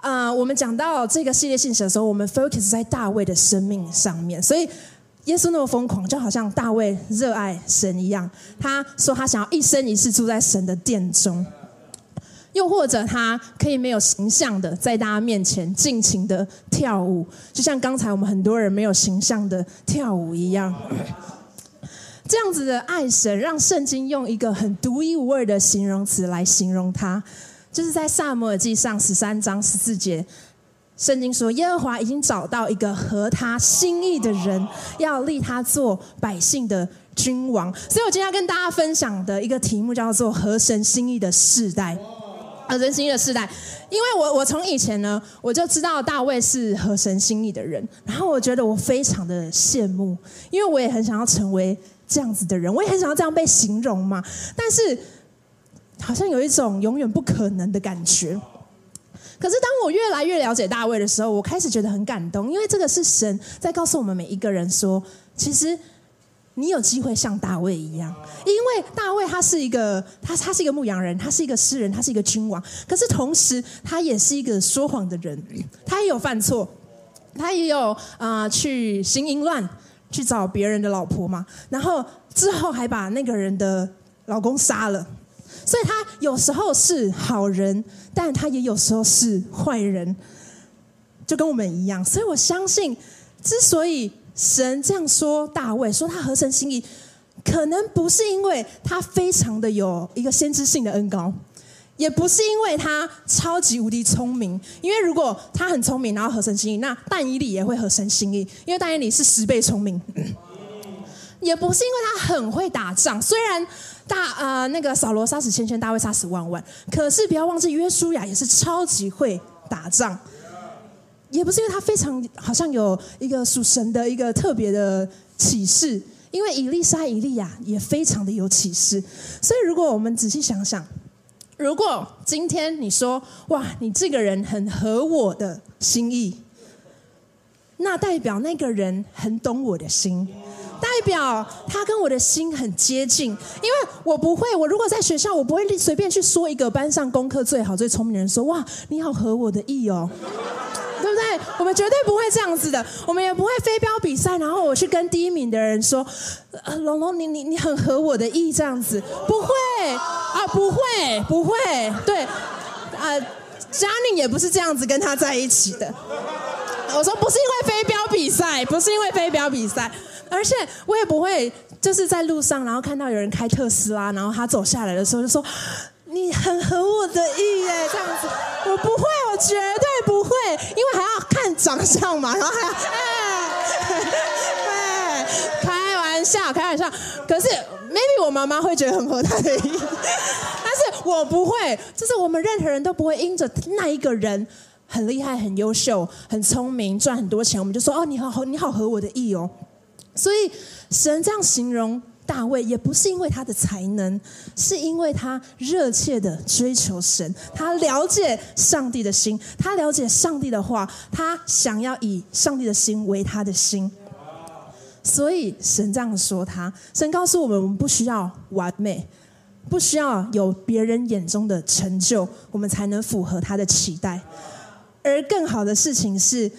啊，我们讲到这个系列信息的时候，我们 focus 在大卫的生命上面，所以耶稣那么疯狂，就好像大卫热爱神一样。他说他想要一生一世住在神的殿中。又或者他可以没有形象的在大家面前尽情的跳舞，就像刚才我们很多人没有形象的跳舞一样。这样子的爱神，让圣经用一个很独一无二的形容词来形容他，就是在萨摩尔记上十三章十四节，圣经说耶和华已经找到一个合他心意的人，要立他做百姓的君王。所以我今天要跟大家分享的一个题目叫做合神心意的世代。合神心意的世代，因为我我从以前呢，我就知道大卫是合神心意的人，然后我觉得我非常的羡慕，因为我也很想要成为这样子的人，我也很想要这样被形容嘛。但是好像有一种永远不可能的感觉。可是当我越来越了解大卫的时候，我开始觉得很感动，因为这个是神在告诉我们每一个人说，其实。你有机会像大卫一样，因为大卫他是一个他他是一个牧羊人，他是一个诗人，他是一个君王。可是同时，他也是一个说谎的人，他也有犯错，他也有啊去行淫乱，去找别人的老婆嘛。然后之后还把那个人的老公杀了，所以他有时候是好人，但他也有时候是坏人，就跟我们一样。所以我相信，之所以。神这样说大卫，说他合神心意，可能不是因为他非常的有一个先知性的恩高，也不是因为他超级无敌聪明。因为如果他很聪明，然后合神心意，那但以理也会合神心意，因为但以理是十倍聪明。也不是因为他很会打仗，虽然大呃那个扫罗杀死千千，大卫杀死万万，可是不要忘记约书亚也是超级会打仗。也不是因为他非常好像有一个属神的一个特别的启示，因为以利沙、以利亚也非常的有启示。所以，如果我们仔细想想，如果今天你说哇，你这个人很合我的心意，那代表那个人很懂我的心，代表他跟我的心很接近。因为我不会，我如果在学校，我不会随便去说一个班上功课最好、最聪明的人说哇，你好合我的意哦。对不对？我们绝对不会这样子的，我们也不会飞镖比赛，然后我去跟第一名的人说：“呃，龙龙，你你你很合我的意，这样子不会啊，不会不会，对，啊，嘉宁也不是这样子跟他在一起的。我说不是因为飞镖比赛，不是因为飞镖比赛，而且我也不会就是在路上，然后看到有人开特斯拉，然后他走下来的时候就说。”你很合我的意耶，这样子，我不会，我绝对不会，因为还要看长相嘛，然后还要，哎，开玩笑，开玩笑。可是，maybe 我妈妈会觉得很合她的意，但是我不会，就是我们任何人都不会因着那一个人很厉害、很优秀、很聪明、赚很多钱，我们就说哦，你好，你好合我的意哦。所以神这样形容。大卫也不是因为他的才能，是因为他热切的追求神，他了解上帝的心，他了解上帝的话，他想要以上帝的心为他的心。所以神这样说他，神告诉我们，我们不需要完美，不需要有别人眼中的成就，我们才能符合他的期待。而更好的事情是，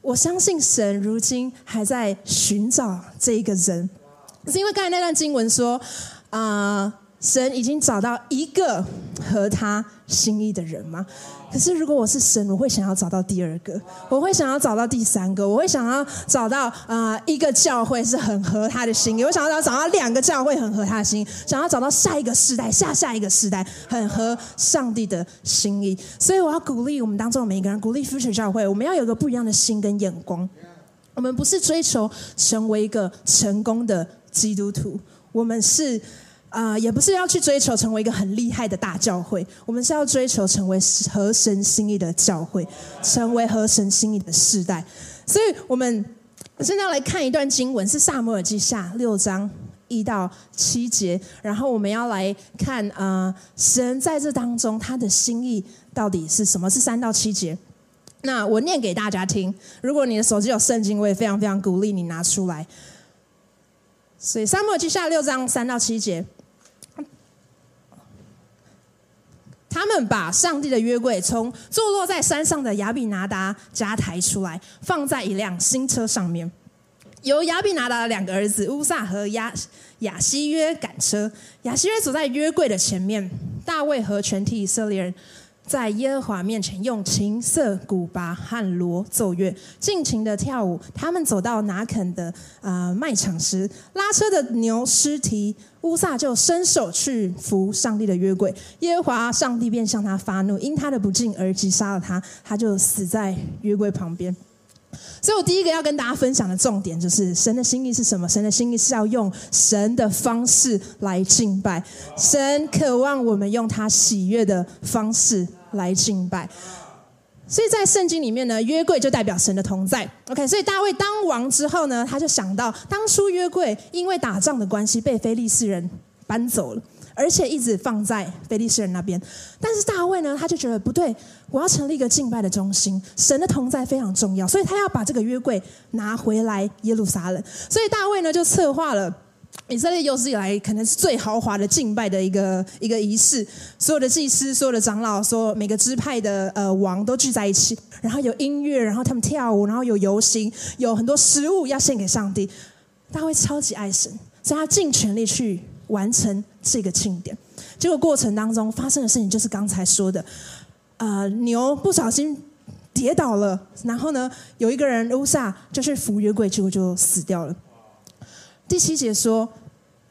我相信神如今还在寻找这一个人。是因为刚才那段经文说，啊，神已经找到一个合他心意的人吗？可是如果我是神，我会想要找到第二个，我会想要找到第三个，我会想要找到啊一个教会是很合他的心意，我想要找到两个教会很合他的心，想要找到下一个世代、下下一个世代很合上帝的心意。所以我要鼓励我们当中每一个人，鼓励 Future 教会，我们要有个不一样的心跟眼光。我们不是追求成为一个成功的。基督徒，我们是啊，也不是要去追求成为一个很厉害的大教会，我们是要追求成为合神心意的教会，成为合神心意的世代。所以，我们现在要来看一段经文，是萨摩尔记下六章一到七节，然后我们要来看啊，神在这当中他的心意到底是什么？是三到七节。那我念给大家听。如果你的手机有圣经，我也非常非常鼓励你拿出来。所以，沙漠记下六章三到七节，他们把上帝的约柜从坐落在山上的亚比拿达家抬出来，放在一辆新车上面。由亚比拿达的两个儿子乌萨和亚亚西约赶车。亚西约走在约柜的前面，大卫和全体以色列人在耶和华面前用琴瑟、古巴和锣奏乐，尽情的跳舞。他们走到拿肯的呃卖场时，拉车的牛失蹄。乌萨就伸手去扶上帝的约柜，耶和华上帝便向他发怒，因他的不敬而击杀了他，他就死在约柜旁边。所以我第一个要跟大家分享的重点就是，神的心意是什么？神的心意是要用神的方式来敬拜，神渴望我们用他喜悦的方式来敬拜。所以在圣经里面呢，约柜就代表神的同在。OK，所以大卫当王之后呢，他就想到当初约柜因为打仗的关系被非利士人搬走了，而且一直放在菲利士人那边。但是大卫呢，他就觉得不对，我要成立一个敬拜的中心，神的同在非常重要，所以他要把这个约柜拿回来耶路撒冷。所以大卫呢就策划了。以色列有史以来可能是最豪华的敬拜的一个一个仪式，所有的祭司、所有的长老、所有每个支派的呃王都聚在一起，然后有音乐，然后他们跳舞，然后有游行，有很多食物要献给上帝。大卫超级爱神，所以他尽全力去完成这个庆典。结果过程当中发生的事情就是刚才说的，呃，牛不小心跌倒了，然后呢，有一个人乌萨就去扶约柜，结果就死掉了。第七节说，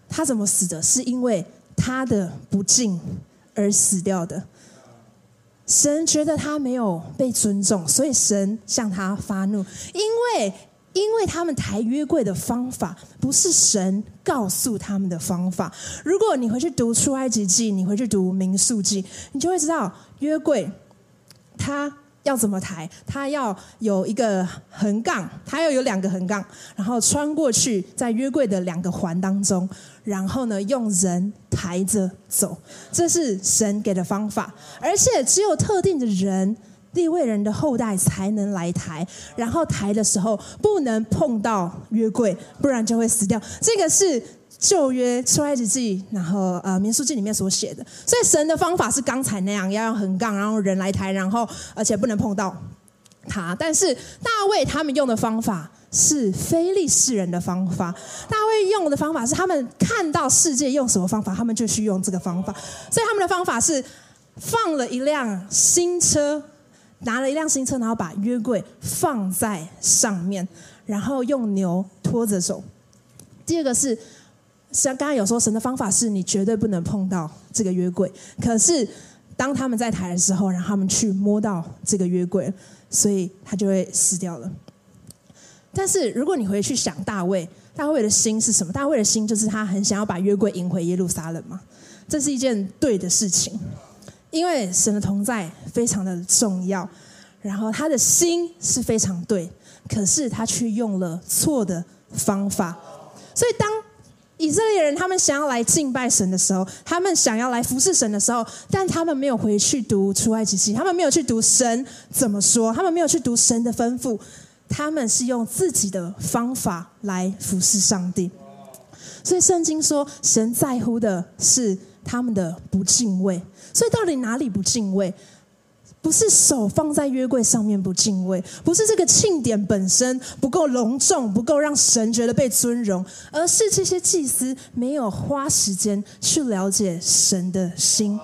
他怎么死的？是因为他的不敬而死掉的。神觉得他没有被尊重，所以神向他发怒。因为因为他们抬约柜的方法不是神告诉他们的方法。如果你回去读出埃及记，你回去读民数记，你就会知道约柜它。要怎么抬？它要有一个横杠，它要有两个横杠，然后穿过去，在约柜的两个环当中，然后呢，用人抬着走，这是神给的方法。而且只有特定的人，地位人的后代才能来抬，然后抬的时候不能碰到约柜，不然就会死掉。这个是。旧约出埃及记，然后呃民书记里面所写的，所以神的方法是刚才那样，要用横杠，然后人来抬，然后而且不能碰到他。但是大卫他们用的方法是非利士人的方法，大卫用的方法是他们看到世界用什么方法，他们就去用这个方法。所以他们的方法是放了一辆新车，拿了一辆新车，然后把约柜放在上面，然后用牛拖着走。第二个是。像刚才有说，神的方法是你绝对不能碰到这个约柜。可是当他们在抬的时候，让他们去摸到这个约柜，所以他就会死掉了。但是如果你回去想大卫，大卫的心是什么？大卫的心就是他很想要把约柜迎回耶路撒冷嘛。这是一件对的事情，因为神的同在非常的重要。然后他的心是非常对，可是他却用了错的方法，所以当。以色列人他们想要来敬拜神的时候，他们想要来服侍神的时候，但他们没有回去读出埃及记，他们没有去读神怎么说，他们没有去读神的吩咐，他们是用自己的方法来服侍上帝。所以圣经说，神在乎的是他们的不敬畏。所以到底哪里不敬畏？不是手放在约柜上面不敬畏，不是这个庆典本身不够隆重，不够让神觉得被尊荣，而是这些祭司没有花时间去了解神的心。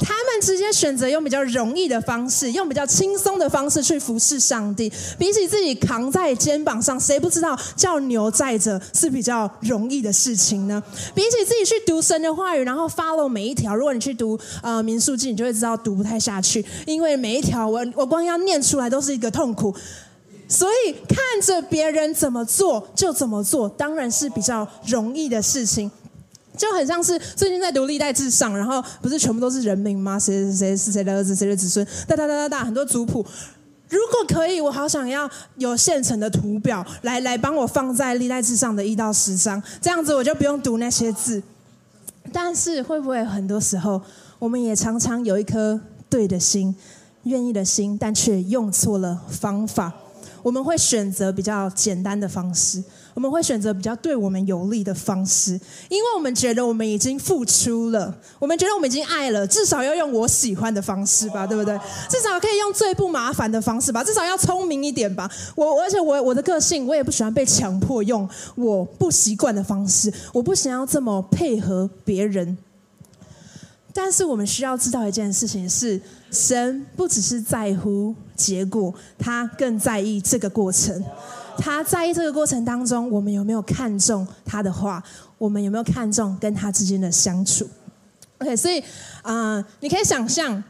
他们直接选择用比较容易的方式，用比较轻松的方式去服侍上帝。比起自己扛在肩膀上，谁不知道叫牛载着是比较容易的事情呢？比起自己去读神的话语，然后 follow 每一条，如果你去读呃民数记，你就会知道读不太下去，因为每一条我我光要念出来都是一个痛苦。所以看着别人怎么做就怎么做，当然是比较容易的事情。就很像是最近在读历代至上，然后不是全部都是人名吗？谁谁谁是谁的儿子，谁的子孙，哒哒哒哒哒，很多族谱。如果可以，我好想要有现成的图表来来帮我放在历代至上的一到十章，这样子我就不用读那些字。但是会不会很多时候，我们也常常有一颗对的心、愿意的心，但却用错了方法？我们会选择比较简单的方式，我们会选择比较对我们有利的方式，因为我们觉得我们已经付出了，我们觉得我们已经爱了，至少要用我喜欢的方式吧，对不对？至少可以用最不麻烦的方式吧，至少要聪明一点吧。我而且我我的个性，我也不喜欢被强迫用我不习惯的方式，我不想要这么配合别人。但是我们需要知道一件事情是，神不只是在乎结果，他更在意这个过程。他在意这个过程当中，我们有没有看重他的话？我们有没有看重跟他之间的相处？OK，所以啊，你可以想象，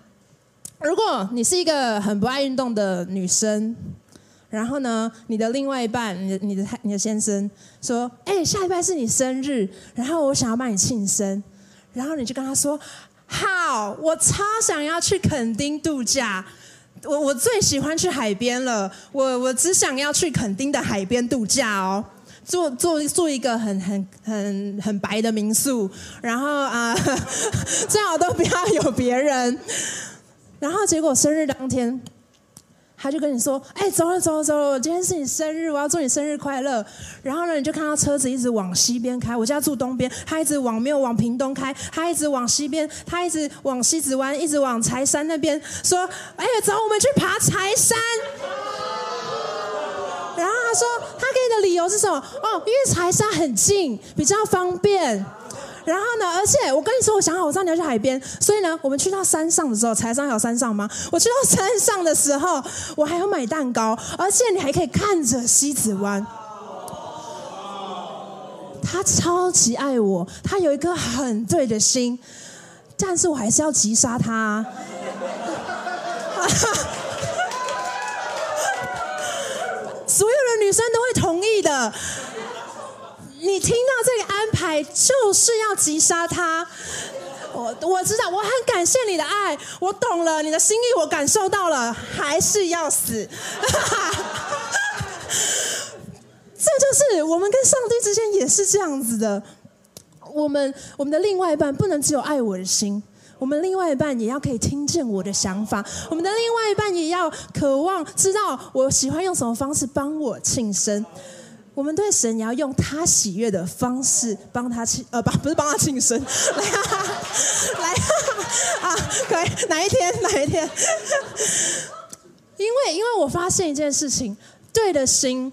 如果你是一个很不爱运动的女生，然后呢，你的另外一半，你的、你的、你的先生说：“哎，下礼拜是你生日，然后我想要帮你庆生。”然后你就跟他说。好，我超想要去垦丁度假。我我最喜欢去海边了。我我只想要去垦丁的海边度假哦，住住住一个很很很很白的民宿，然后啊，最好都不要有别人。然后结果生日当天。他就跟你说：“哎，走了走了走了，今天是你生日，我要祝你生日快乐。”然后呢，你就看到车子一直往西边开。我家住东边，他一直往没有往屏东开，他一直往西边，他一直往西子湾，一直往柴山那边说：“哎，走，我们去爬柴山。”然后他说：“他给你的理由是什么？哦，因为柴山很近，比较方便。”然后呢？而且我跟你说，我想好，我知道你要去海边，所以呢，我们去到山上的时候，才上有山上吗？我去到山上的时候，我还要买蛋糕，而且你还可以看着西子湾。他超级爱我，他有一颗很对的心，但是我还是要急杀他。所有的女生都会同意的。你听到这个安排，就是要击杀他。我我知道，我很感谢你的爱，我懂了你的心意，我感受到了，还是要死。这就是我们跟上帝之间也是这样子的。我们我们的另外一半不能只有爱我的心，我们另外一半也要可以听见我的想法，我们的另外一半也要渴望知道我喜欢用什么方式帮我庆生。我们对神也要用他喜悦的方式帮他庆，呃，不，不是帮他庆生，来，来，啊，可以，哪一天，哪一天？因为，因为我发现一件事情，对的心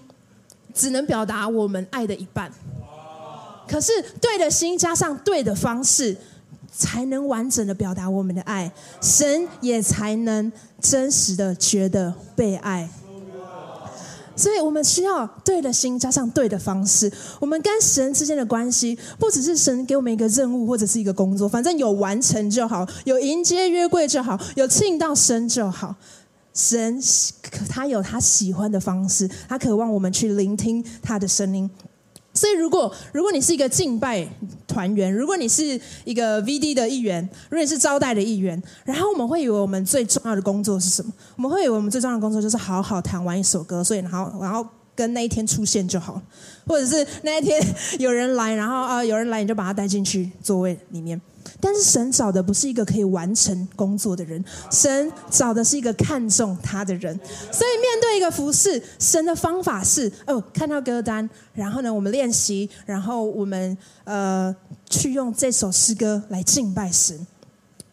只能表达我们爱的一半，可是对的心加上对的方式，才能完整的表达我们的爱，神也才能真实的觉得被爱。所以我们需要对的心加上对的方式。我们跟神之间的关系，不只是神给我们一个任务或者是一个工作，反正有完成就好，有迎接约柜就好，有庆到神就好。神他有他喜欢的方式，他渴望我们去聆听他的声音。所以，如果如果你是一个敬拜团员，如果你是一个 VD 的一员，如果你是招待的一员，然后我们会以为我们最重要的工作是什么？我们会以为我们最重要的工作就是好好弹完一首歌，所以然后然后跟那一天出现就好，或者是那一天有人来，然后啊有人来你就把他带进去座位里面。但是神找的不是一个可以完成工作的人，神找的是一个看重他的人。所以面对一个服饰，神的方法是：哦，看到歌单，然后呢，我们练习，然后我们呃去用这首诗歌来敬拜神，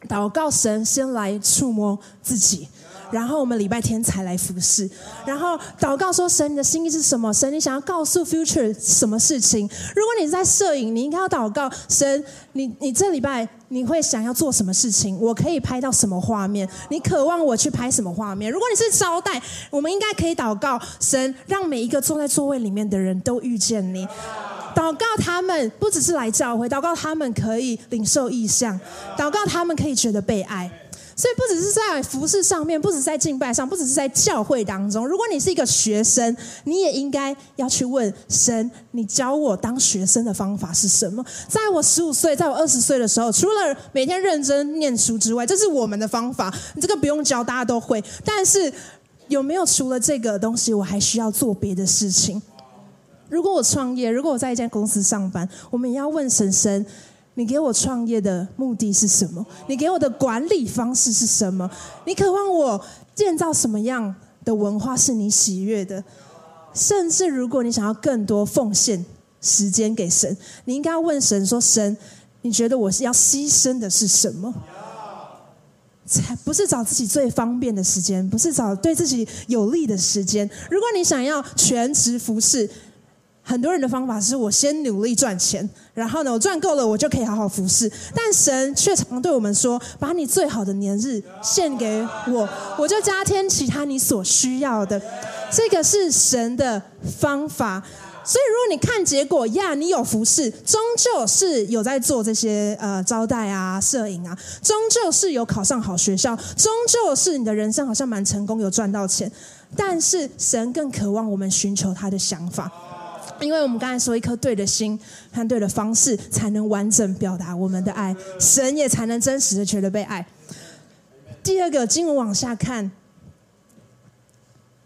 祷告神，先来触摸自己。然后我们礼拜天才来服侍，然后祷告说：“神，你的心意是什么？神，你想要告诉 Future 什么事情？如果你在摄影，你应该要祷告神，你你这礼拜你会想要做什么事情？我可以拍到什么画面？你渴望我去拍什么画面？如果你是招待，我们应该可以祷告神，让每一个坐在座位里面的人都遇见你。祷告他们不只是来教会，祷告他们可以领受意象，祷告他们可以觉得被爱。”所以不只是在服饰上面，不只是在敬拜上，不只是在教会当中。如果你是一个学生，你也应该要去问神：你教我当学生的方法是什么？在我十五岁，在我二十岁的时候，除了每天认真念书之外，这是我们的方法。你这个不用教，大家都会。但是有没有除了这个东西，我还需要做别的事情？如果我创业，如果我在一间公司上班，我们也要问神神。你给我创业的目的是什么？你给我的管理方式是什么？你渴望我建造什么样的文化是你喜悦的？甚至如果你想要更多奉献时间给神，你应该要问神说：“神，你觉得我是要牺牲的是什么？”才不是找自己最方便的时间，不是找对自己有利的时间。如果你想要全职服侍，很多人的方法是我先努力赚钱，然后呢，我赚够了，我就可以好好服侍。但神却常对我们说：“把你最好的年日献给我，我就加添其他你所需要的。”这个是神的方法。所以，如果你看结果呀，你有服侍，终究是有在做这些呃招待啊、摄影啊，终究是有考上好学校，终究是你的人生好像蛮成功，有赚到钱。但是，神更渴望我们寻求他的想法，因为我们刚才说，一颗对的心和对的方式，才能完整表达我们的爱，神也才能真实的觉得被爱。第二个经文往下看。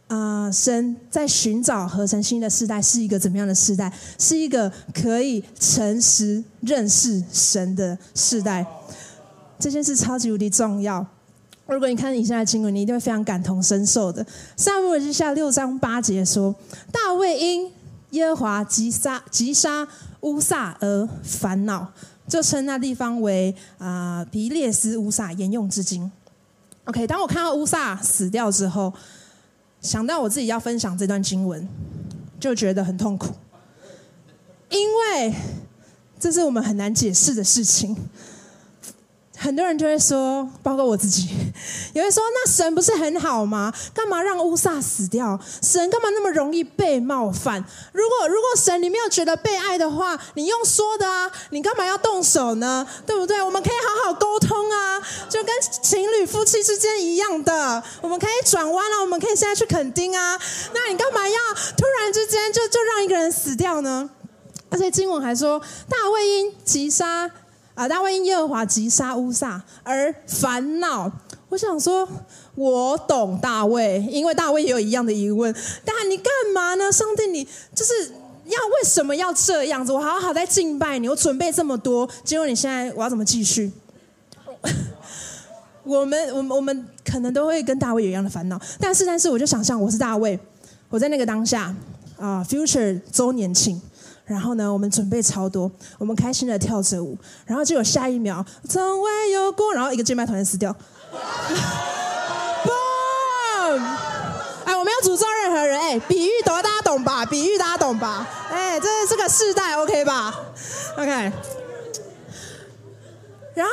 啊，神在寻找合成新的时代是一个怎么样的时代？是一个可以诚实认识神的时代。这件事超级无敌重要。如果你看以下的经文，你一定会非常感同身受的。撒母耳记下六章八节说：“大卫因耶和华击杀击杀乌撒而烦恼，就称那地方为啊皮列斯乌撒，沿用至今。” OK，当我看到乌撒死掉之后。想到我自己要分享这段经文，就觉得很痛苦，因为这是我们很难解释的事情。很多人就会说，包括我自己，也会说：“那神不是很好吗？干嘛让乌撒死掉？神干嘛那么容易被冒犯？如果如果神你没有觉得被爱的话，你用说的啊，你干嘛要动手呢？对不对？我们可以好好沟通啊，就跟情侣夫妻之间一样的，我们可以转弯了，我们可以现在去垦丁啊。那你干嘛要突然之间就就让一个人死掉呢？而且经文还说，大卫因击杀。啊！大卫因耶和华击杀乌撒而烦恼。我想说，我懂大卫，因为大卫也有一样的疑问。但你干嘛呢？上帝，你就是要为什么要这样子？我好好在敬拜你，我准备这么多，结果你现在我要怎么继续？我们，我们，我们可能都会跟大卫有一样的烦恼。但是，但是，我就想象我是大卫，我在那个当下啊，Future 周年庆。然后呢，我们准备超多，我们开心的跳着舞，然后就有下一秒，从未有过，然后一个键盘突然死掉。Boom！哎，我没有诅咒任何人，哎，比喻懂大家懂吧？比喻大家懂吧？哎，这是这个世代，OK 吧？OK。然后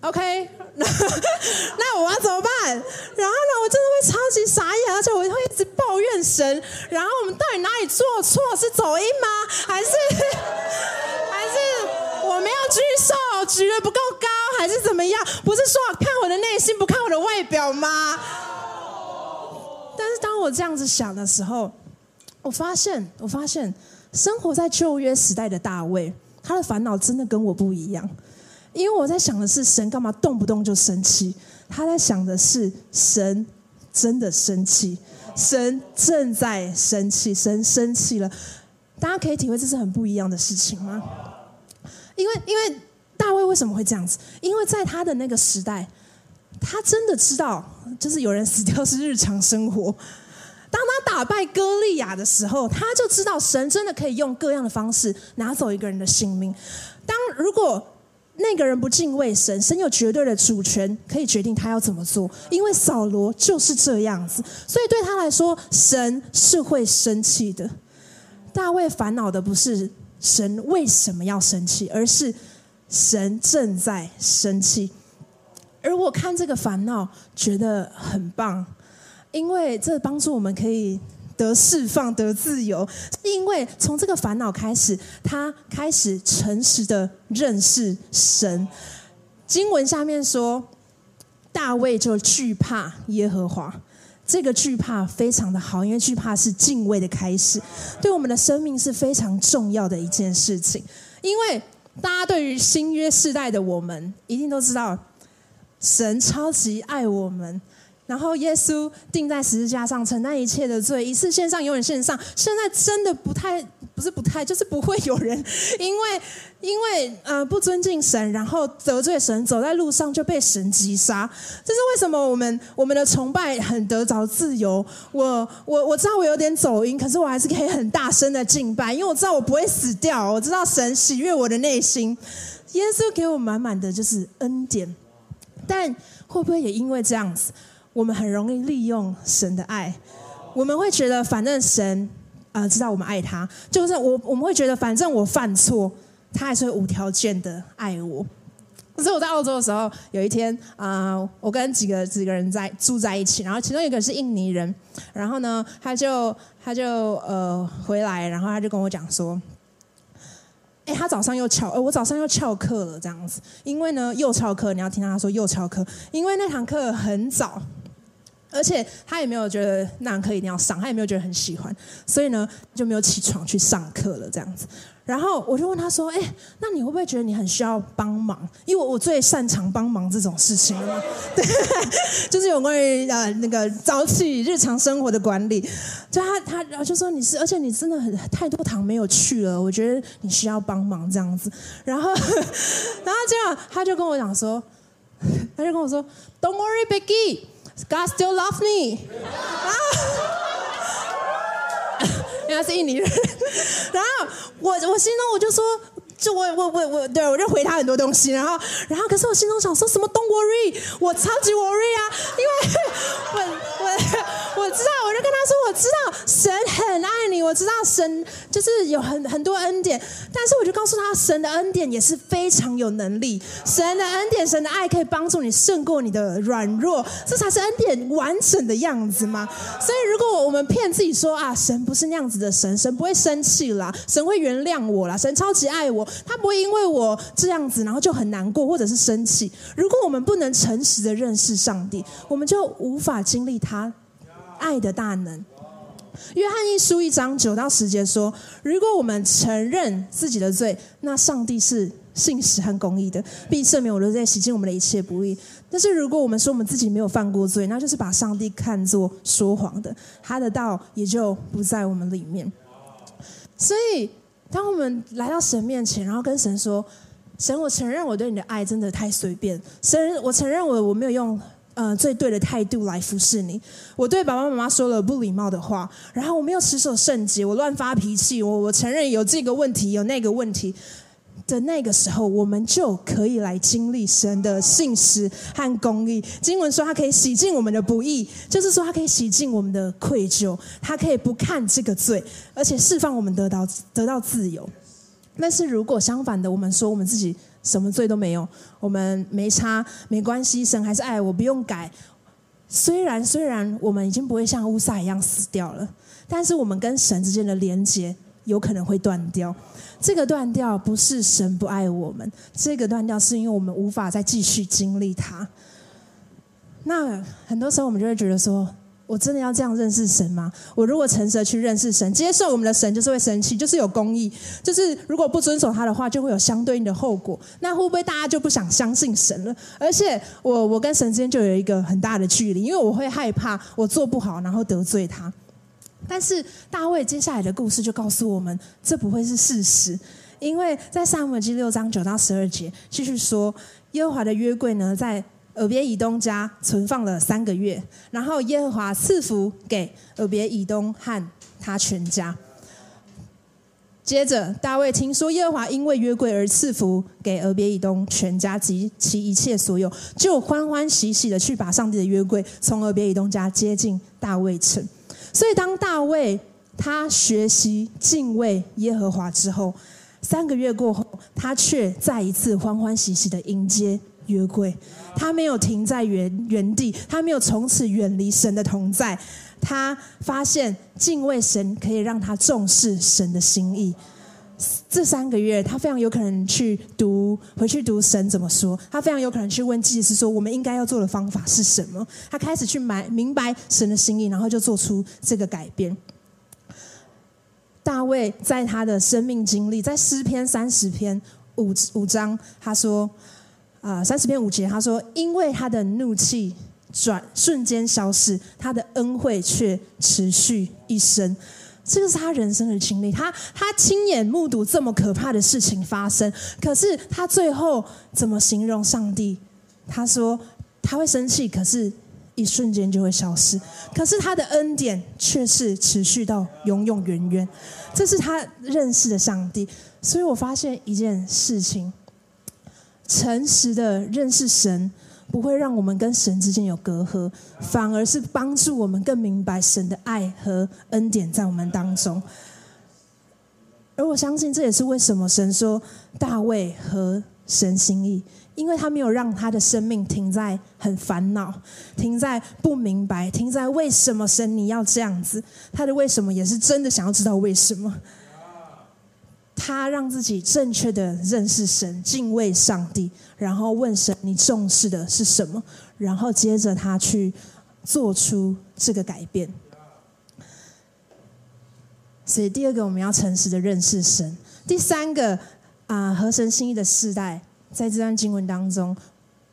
，OK。那我要怎么办？然后呢，我真的会超级傻眼，而且我会一直抱怨神。然后我们到底哪里做错？是走音吗？还是 还是我没有举手举的不够高？还是怎么样？不是说看我的内心，不看我的外表吗？但是当我这样子想的时候，我发现，我发现生活在旧约时代的大卫，他的烦恼真的跟我不一样。因为我在想的是，神干嘛动不动就生气？他在想的是，神真的生气，神正在生气，神生气了。大家可以体会这是很不一样的事情吗？因为，因为大卫为什么会这样子？因为在他的那个时代，他真的知道，就是有人死掉是日常生活。当他打败歌利亚的时候，他就知道神真的可以用各样的方式拿走一个人的性命。当如果那个人不敬畏神，神有绝对的主权，可以决定他要怎么做。因为扫罗就是这样子，所以对他来说，神是会生气的。大卫烦恼的不是神为什么要生气，而是神正在生气。而我看这个烦恼觉得很棒，因为这帮助我们可以。得释放，得自由，因为从这个烦恼开始，他开始诚实的认识神。经文下面说，大卫就惧怕耶和华。这个惧怕非常的好，因为惧怕是敬畏的开始，对我们的生命是非常重要的一件事情。因为大家对于新约世代的我们，一定都知道，神超级爱我们。然后耶稣钉在十字架上承担一切的罪，一次献上，永远献上。现在真的不太不是不太，就是不会有人 因为因为呃不尊敬神，然后得罪神，走在路上就被神击杀。这是为什么？我们我们的崇拜很得着自由。我我我知道我有点走音，可是我还是可以很大声的敬拜，因为我知道我不会死掉。我知道神喜悦我的内心，耶稣给我满满的就是恩典。但会不会也因为这样子，我们很容易利用神的爱？我们会觉得反正神。啊，知道我们爱他，就是我我们会觉得，反正我犯错，他还是会无条件的爱我。可是我在澳洲的时候，有一天啊，我跟几个几个人在住在一起，然后其中一个是印尼人，然后呢，他就他就呃回来，然后他就跟我讲说，哎，他早上又翘，呃，我早上又翘课了，这样子，因为呢又翘课，你要听到他说又翘课，因为那堂课很早。而且他也没有觉得那堂课一定要上，他也没有觉得很喜欢，所以呢就没有起床去上课了这样子。然后我就问他说：“哎，那你会不会觉得你很需要帮忙？因为我我最擅长帮忙这种事情了嘛。对，就是有关于呃那个早起日常生活的管理。就他他然后就说你是，而且你真的很太多堂没有去了，我觉得你需要帮忙这样子。然后 然后这样他就跟我讲说，他就跟我说：“Don't worry, Becky。” God still love me，啊，原来是印尼人。然后我我心中我就说，就我我我我对我就回他很多东西。然后然后可是我心中想说什么？Don't worry，我超级 worry 啊，因为我我我知道，我就跟他说，我知道神很爱你，我知道神就是有很很多恩典。但是我就告诉他，神的恩典也是非常有能力，神的恩典、神的爱可以帮助你胜过你的软弱，这才是恩典完整的样子嘛。所以，如果我们骗自己说啊，神不是那样子的神，神不会生气啦，神会原谅我啦，神超级爱我，他不会因为我这样子然后就很难过或者是生气。如果我们不能诚实的认识上帝，我们就无法经历他爱的大能。约翰一书一章九到十节说：“如果我们承认自己的罪，那上帝是信实和公义的，必赦免我的罪，洗净我们的一切不义。但是如果我们说我们自己没有犯过罪，那就是把上帝看作说谎的，他的道也就不在我们里面。所以，当我们来到神面前，然后跟神说：‘神，我承认我对你的爱真的太随便。神，我承认我我没有用。’”呃，最对的态度来服侍你。我对爸爸妈妈说了不礼貌的话，然后我没有持守圣洁，我乱发脾气。我我承认有这个问题，有那个问题的那个时候，我们就可以来经历神的信实和公义。经文说，他可以洗净我们的不义，就是说，他可以洗净我们的愧疚，他可以不看这个罪，而且释放我们得到得到自由。但是如果相反的，我们说我们自己。什么罪都没有，我们没差，没关系，神还是爱我，不用改。虽然虽然我们已经不会像乌撒一样死掉了，但是我们跟神之间的连接有可能会断掉。这个断掉不是神不爱我们，这个断掉是因为我们无法再继续经历它。那很多时候我们就会觉得说。我真的要这样认识神吗？我如果诚实的去认识神，接受我们的神，就是会生气，就是有公义，就是如果不遵守他的话，就会有相对应的后果。那会不会大家就不想相信神了？而且我我跟神之间就有一个很大的距离，因为我会害怕我做不好，然后得罪他。但是大卫接下来的故事就告诉我们，这不会是事实，因为在撒母耳记六章九到十二节继续说，耶和华的约柜呢，在。尔别以东家存放了三个月，然后耶和华赐福给尔别以东和他全家。接着大卫听说耶和华因为约柜而赐福给尔别以东全家及其一切所有，就欢欢喜喜的去把上帝的约柜从尔别以东家接进大卫城。所以当大卫他学习敬畏耶和华之后，三个月过后，他却再一次欢欢喜喜的迎接。约柜，他没有停在原原地，他没有从此远离神的同在。他发现敬畏神可以让他重视神的心意。这三个月，他非常有可能去读回去读神怎么说，他非常有可能去问祭司说我们应该要做的方法是什么。他开始去买明白神的心意，然后就做出这个改变。大卫在他的生命经历，在诗篇三十篇五五章，他说。啊，三十篇五节，他说：“因为他的怒气转瞬间消逝，他的恩惠却持续一生。”这个是他人生的经历，他他亲眼目睹这么可怕的事情发生，可是他最后怎么形容上帝？他说他会生气，可是一瞬间就会消失，可是他的恩典却是持续到永永远远。这是他认识的上帝，所以我发现一件事情：诚实的认识神。不会让我们跟神之间有隔阂，反而是帮助我们更明白神的爱和恩典在我们当中。而我相信这也是为什么神说大卫和神心意，因为他没有让他的生命停在很烦恼，停在不明白，停在为什么神你要这样子。他的为什么也是真的想要知道为什么。他让自己正确的认识神，敬畏上帝，然后问神：“你重视的是什么？”然后接着他去做出这个改变。所以，第二个我们要诚实的认识神。第三个啊，合神心意的世代，在这段经文当中，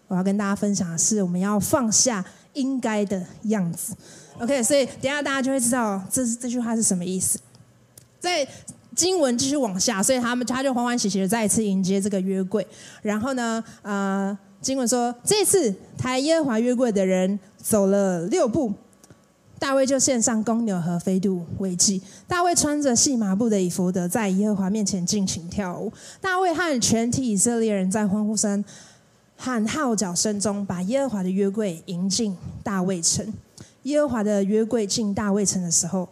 我要跟大家分享的是，我们要放下应该的样子。OK，所以等下大家就会知道这这句话是什么意思。在经文继续往下，所以他们他就欢欢喜喜的再次迎接这个约柜。然后呢，呃，经文说这次抬耶和华约柜的人走了六步，大卫就献上公牛和飞度为祭。大卫穿着细麻布的以弗德，在耶和华面前尽情跳舞。大卫和全体以色列人在欢呼声和号角声中，把耶和华的约柜迎进大卫城。耶和华的约柜进大卫城的时候。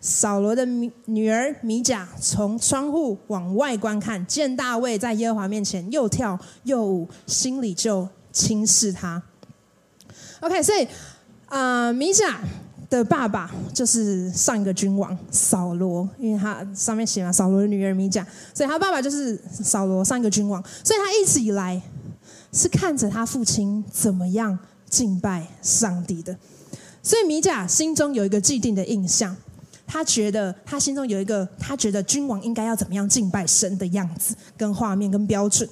扫罗的女儿米甲从窗户往外观看，见大卫在耶和华面前又跳又舞，心里就轻视他。OK，所以啊，米甲的爸爸就是上一个君王扫罗，因为他上面写了扫罗的女儿米甲，所以他爸爸就是扫罗上一个君王，所以他一直以来是看着他父亲怎么样敬拜上帝的，所以米甲心中有一个既定的印象。他觉得他心中有一个，他觉得君王应该要怎么样敬拜神的样子、跟画面、跟标准。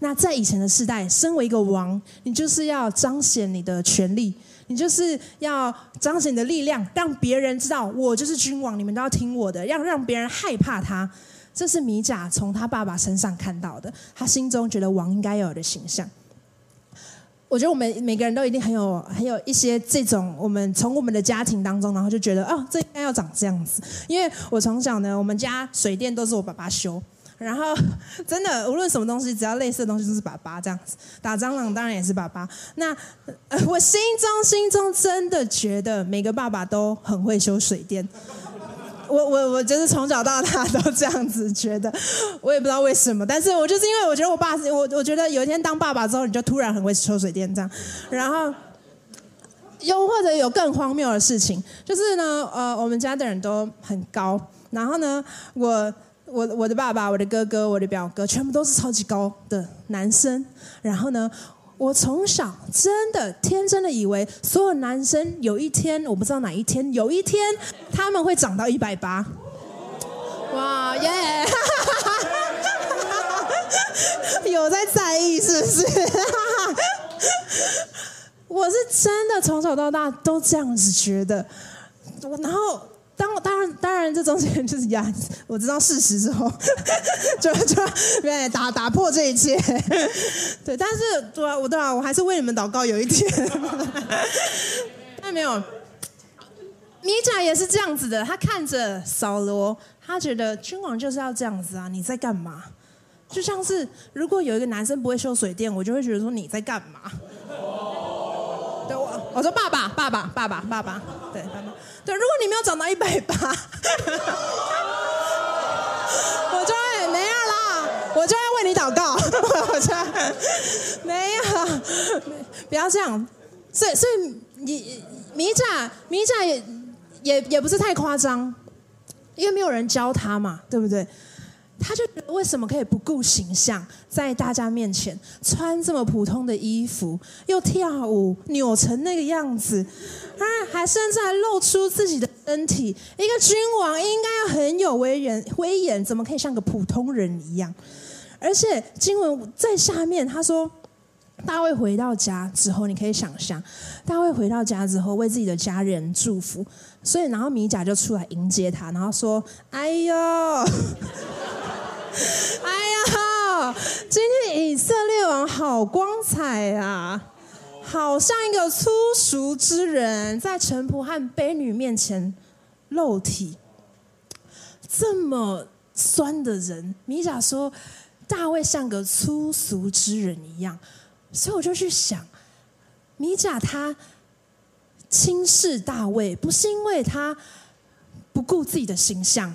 那在以前的时代，身为一个王，你就是要彰显你的权利，你就是要彰显你的力量，让别人知道我就是君王，你们都要听我的，要让别人害怕他。这是米甲从他爸爸身上看到的，他心中觉得王应该有的形象。我觉得我们每个人都一定很有很有一些这种，我们从我们的家庭当中，然后就觉得哦，这应该要长这样子。因为我从小呢，我们家水电都是我爸爸修，然后真的无论什么东西，只要类似的东西都是爸爸这样子。打蟑螂当然也是爸爸。那我心中心中真的觉得每个爸爸都很会修水电。我我我就是从小到大都这样子觉得，我也不知道为什么，但是我就是因为我觉得我爸我我觉得有一天当爸爸之后，你就突然很会抽水电这样，然后又或者有更荒谬的事情，就是呢，呃，我们家的人都很高，然后呢，我我我的爸爸、我的哥哥、我的表哥，全部都是超级高的男生，然后呢。我从小真的天真的以为，所有男生有一天，我不知道哪一天，有一天他们会长到一百八。哇耶！有在在意是不是？我是真的从小到大都这样子觉得，然后。当当然当然，这中间就是呀，我知道事实之后，就就对打打破这一切，对，但是对啊，我对啊，我还是为你们祷告，有一天，但没有，米甲也是这样子的，他看着扫罗，他觉得君王就是要这样子啊，你在干嘛？就像是如果有一个男生不会修水电，我就会觉得说你在干嘛？对我我说爸爸爸爸爸爸爸爸，对爸爸。对，如果你没有长到一百八，我就会没有啦，我就会为你祷告。我就没有，不要这样。所以，所以你米甲米甲也也也不是太夸张，因为没有人教他嘛，对不对？他就觉得为什么可以不顾形象，在大家面前穿这么普通的衣服，又跳舞扭成那个样子，啊，还甚至还露出自己的身体。一个君王应该要很有威严，威严怎么可以像个普通人一样？而且经文在下面他说，大卫回到家之后，你可以想象，大卫回到家之后为自己的家人祝福，所以然后米甲就出来迎接他，然后说：“ 哎呦，哎呀，今天以色列王好光彩啊，好像一个粗俗之人在臣仆和卑女面前露体，这么酸的人。”米甲说：“大卫像个粗俗之人一样。”所以我就去想，米甲他轻视大卫，不是因为他不顾自己的形象，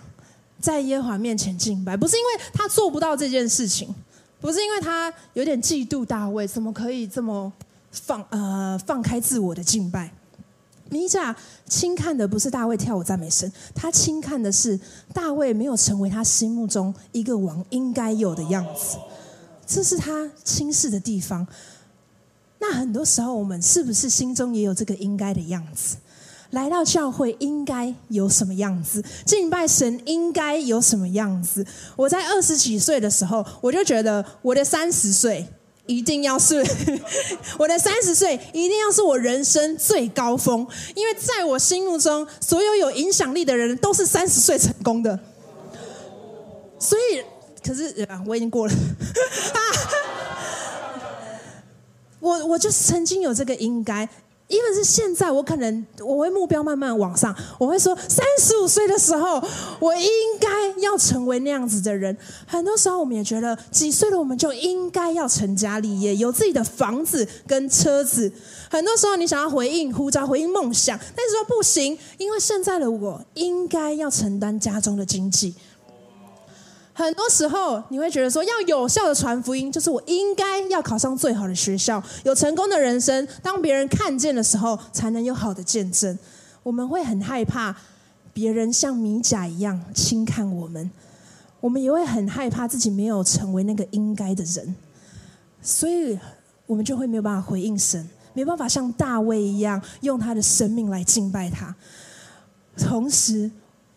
在耶和华面前敬拜，不是因为他做不到这件事情，不是因为他有点嫉妒大卫，怎么可以这么放呃放开自我的敬拜？米甲轻看的不是大卫跳舞赞美神，他轻看的是大卫没有成为他心目中一个王应该有的样子。这是他轻视的地方。那很多时候，我们是不是心中也有这个应该的样子？来到教会应该有什么样子？敬拜神应该有什么样子？我在二十几岁的时候，我就觉得我的三十岁一定要是 我的三十岁，一定要是我人生最高峰。因为在我心目中，所有有影响力的人都是三十岁成功的。所以。可是，我已经过了。我我就曾经有这个应该，因为是现在，我可能我会目标慢慢往上，我会说三十五岁的时候，我应该要成为那样子的人。很多时候，我们也觉得几岁了，我们就应该要成家立业，有自己的房子跟车子。很多时候，你想要回应呼召，回应梦想，但是说不行，因为现在的我应该要承担家中的经济。很多时候，你会觉得说，要有效的传福音，就是我应该要考上最好的学校，有成功的人生。当别人看见的时候，才能有好的见证。我们会很害怕别人像米甲一样轻看我们，我们也会很害怕自己没有成为那个应该的人，所以我们就会没有办法回应神，没办法像大卫一样用他的生命来敬拜他，同时。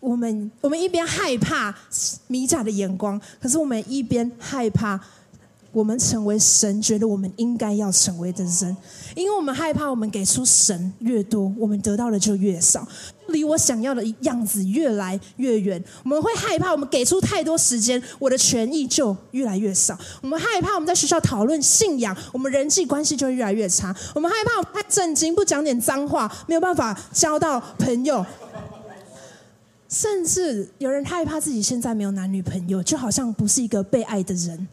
我们我们一边害怕米甲的眼光，可是我们一边害怕我们成为神觉得我们应该要成为的人，因为我们害怕我们给出神越多，我们得到的就越少，离我想要的样子越来越远。我们会害怕我们给出太多时间，我的权益就越来越少。我们害怕我们在学校讨论信仰，我们人际关系就会越来越差。我们害怕我们太震惊，不讲点脏话，没有办法交到朋友。甚至有人害怕自己现在没有男女朋友，就好像不是一个被爱的人。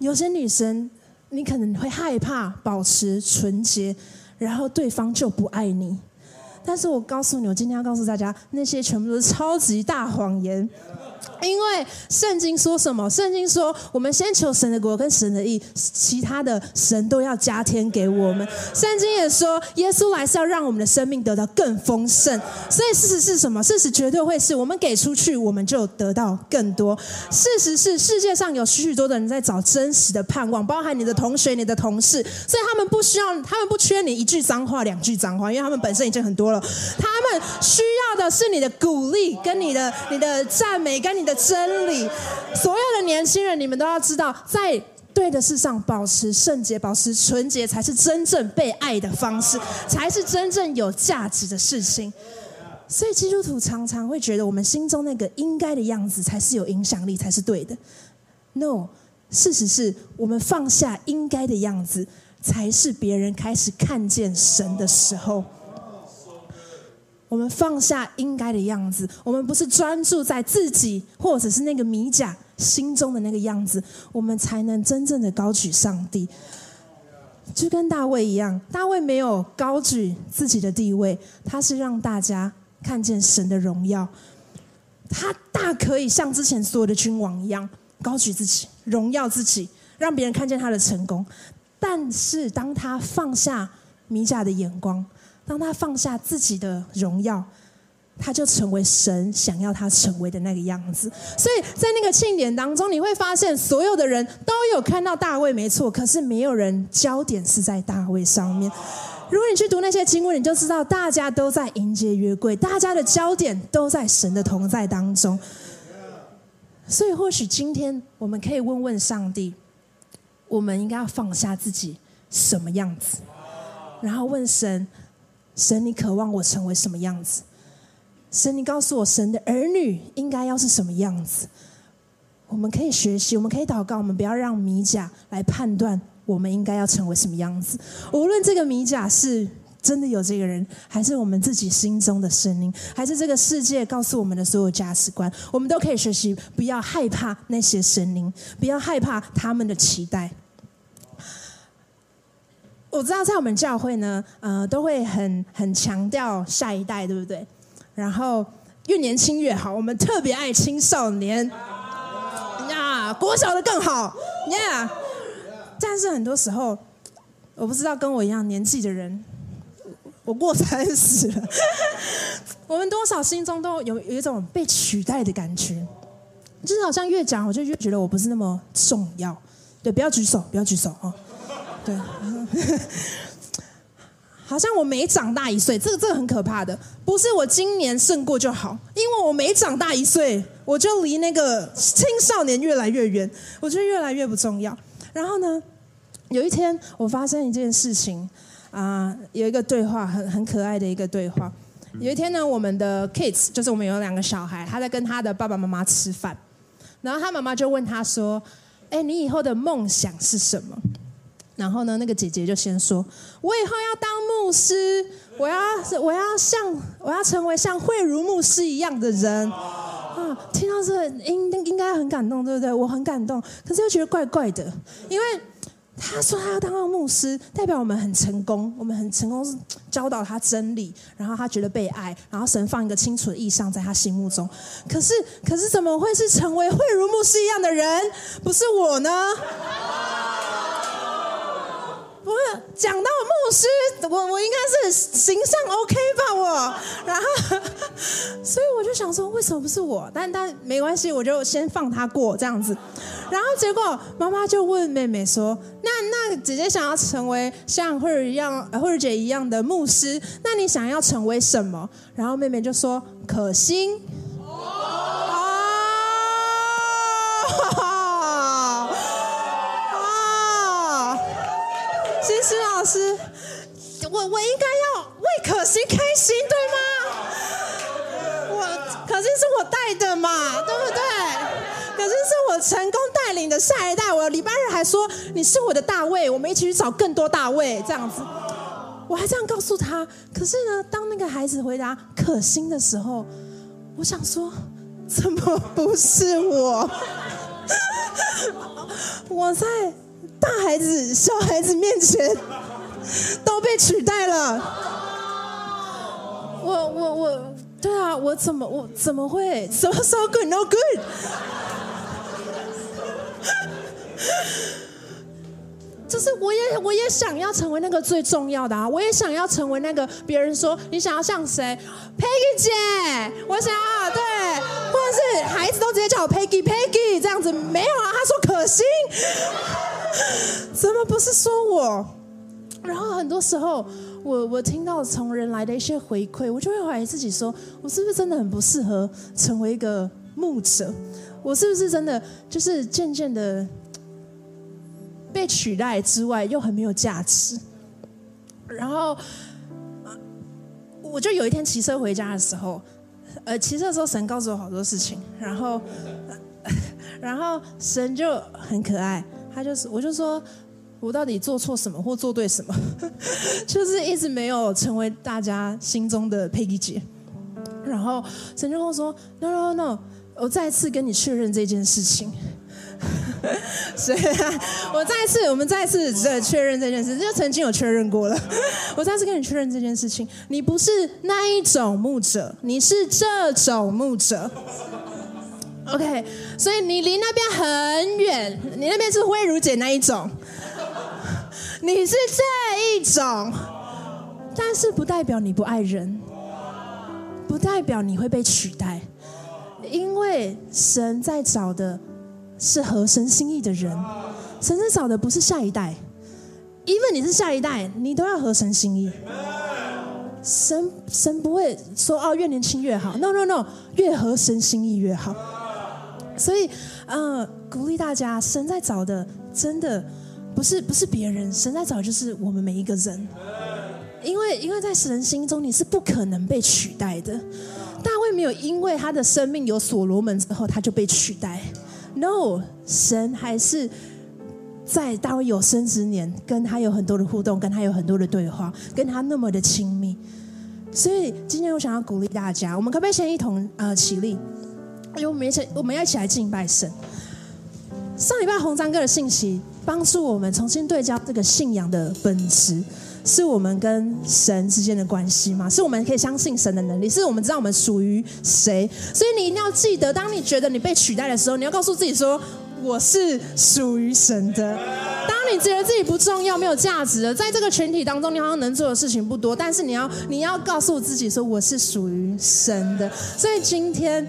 有些女生，你可能会害怕保持纯洁，然后对方就不爱你。但是我告诉你，我今天要告诉大家，那些全部都是超级大谎言。因为圣经说什么？圣经说，我们先求神的国跟神的义，其他的神都要加添给我们。圣经也说，耶稣来是要让我们的生命得到更丰盛。所以事实是什么？事实绝对会是我们给出去，我们就得到更多。事实是世界上有许许多的人在找真实的盼望，包含你的同学、你的同事，所以他们不需要，他们不缺你一句脏话、两句脏话，因为他们本身已经很多了。他们需要的是你的鼓励，跟你的、你的赞美，跟你的。真理，所有的年轻人，你们都要知道，在对的事上保持圣洁、保持纯洁，才是真正被爱的方式，才是真正有价值的事情。所以基督徒常常会觉得，我们心中那个应该的样子才是有影响力，才是对的。No，事实是我们放下应该的样子，才是别人开始看见神的时候。我们放下应该的样子，我们不是专注在自己，或者是那个米甲心中的那个样子，我们才能真正的高举上帝。就跟大卫一样，大卫没有高举自己的地位，他是让大家看见神的荣耀。他大可以像之前所有的君王一样，高举自己，荣耀自己，让别人看见他的成功。但是当他放下米甲的眼光。当他放下自己的荣耀，他就成为神想要他成为的那个样子。所以在那个庆典当中，你会发现所有的人都有看到大卫，没错，可是没有人焦点是在大卫上面。如果你去读那些经文，你就知道大家都在迎接约柜，大家的焦点都在神的同在当中。所以或许今天我们可以问问上帝：我们应该要放下自己什么样子，然后问神：神，你渴望我成为什么样子？神，你告诉我，神的儿女应该要是什么样子？我们可以学习，我们可以祷告，我们不要让米甲来判断我们应该要成为什么样子。无论这个米甲是真的有这个人，还是我们自己心中的声音，还是这个世界告诉我们的所有价值观，我们都可以学习，不要害怕那些声音，不要害怕他们的期待。我知道在我们教会呢，呃，都会很很强调下一代，对不对？然后越年轻越好，我们特别爱青少年。呀国小的更好，Yeah。但是很多时候，我不知道跟我一样年纪的人，我过三十了，我们多少心中都有有一种被取代的感觉，就是好像越讲，我就越觉得我不是那么重要。对，不要举手，不要举手哦。对。好像我每长大一岁，这个这个很可怕的，不是我今年胜过就好，因为我每长大一岁，我就离那个青少年越来越远，我觉得越来越不重要。然后呢，有一天我发生一件事情啊，有一个对话，很很可爱的一个对话。有一天呢，我们的 kids 就是我们有两个小孩，他在跟他的爸爸妈妈吃饭，然后他妈妈就问他说：“哎，你以后的梦想是什么？”然后呢，那个姐姐就先说：“我以后要当牧师，我要我要像我要成为像慧如牧师一样的人。”啊，听到这应应该很感动，对不对？我很感动，可是又觉得怪怪的，因为他说他要当个牧师，代表我们很成功，我们很成功是教导他真理，然后他觉得被爱，然后神放一个清楚的意象在他心目中。可是，可是怎么会是成为慧如牧师一样的人？不是我呢？不是讲到牧师，我我应该是形象 OK 吧？我，然后，所以我就想说，为什么不是我？但但没关系，我就先放他过这样子。然后结果妈妈就问妹妹说：“那那姐姐想要成为像慧儿一样，慧儿姐一样的牧师，那你想要成为什么？”然后妹妹就说：“可心。”老师，我我应该要为可心开心，对吗？我可心是我带的嘛，对不对？可心是我成功带领的下一代。我礼拜日还说你是我的大卫，我们一起去找更多大卫，这样子。我还这样告诉他。可是呢，当那个孩子回答可心的时候，我想说，怎么不是我？我在大孩子、小孩子面前。都被取代了。我我我，对啊，我怎么我怎么会？So so good, no good。就是我也我也想要成为那个最重要的啊！我也想要成为那个别人说你想要像谁？Peggy 姐，我想要对，或者是孩子都直接叫我 Peggy Peggy 这样子，没有啊？他说可心，怎么不是说我？然后很多时候，我我听到从人来的一些回馈，我就会怀疑自己：说我是不是真的很不适合成为一个牧者？我是不是真的就是渐渐的被取代之外，又很没有价值？然后，我就有一天骑车回家的时候，呃，骑车的时候神告诉我好多事情，然后，然后神就很可爱，他就是我就说。我到底做错什么或做对什么？就是一直没有成为大家心中的佩吉姐。然后神就跟我说：“No No No，我再次跟你确认这件事情。所以，我再次，我们再次的确认这件事，就曾经有确认过了。我再次跟你确认这件事情，你不是那一种牧者，你是这种牧者。OK，所以你离那边很远，你那边是慧如姐那一种。”你是这一种，但是不代表你不爱人，不代表你会被取代，因为神在找的是合神心意的人，神在找的不是下一代，因为你是下一代，你都要合神心意。神神不会说哦，越年轻越好，no no no，越合神心意越好。所以，嗯，鼓励大家，神在找的真的。不是不是别人，神在找就是我们每一个人。因为因为在神心中你是不可能被取代的。大卫没有因为他的生命有所罗门之后他就被取代。No，神还是在大卫有生之年跟他有很多的互动，跟他有很多的对话，跟他那么的亲密。所以今天我想要鼓励大家，我们可不可以先一同呃起立？因为我们一起我们要一起来敬拜神。上礼拜红章哥的信息帮助我们重新对焦这个信仰的本质。是我们跟神之间的关系吗？是我们可以相信神的能力？是我们知道我们属于谁？所以你一定要记得，当你觉得你被取代的时候，你要告诉自己说：“我是属于神的。”当你觉得自己不重要、没有价值的，在这个群体当中，你好像能做的事情不多，但是你要你要告诉自己说：“我是属于神的。”所以今天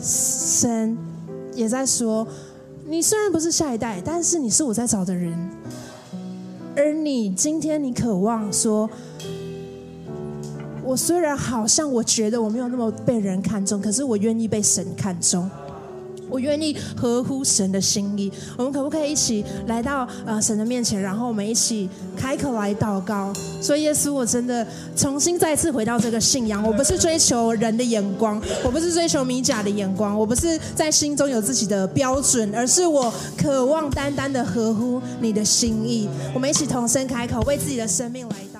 神也在说：“你虽然不是下一代，但是你是我在找的人。”而你今天，你渴望说，我虽然好像我觉得我没有那么被人看重，可是我愿意被神看重。我愿意合乎神的心意。我们可不可以一起来到呃神的面前，然后我们一起开口来祷告？所以耶稣，我真的重新再次回到这个信仰。我不是追求人的眼光，我不是追求米甲的眼光，我不是在心中有自己的标准，而是我渴望单单的合乎你的心意。我们一起同声开口，为自己的生命来祷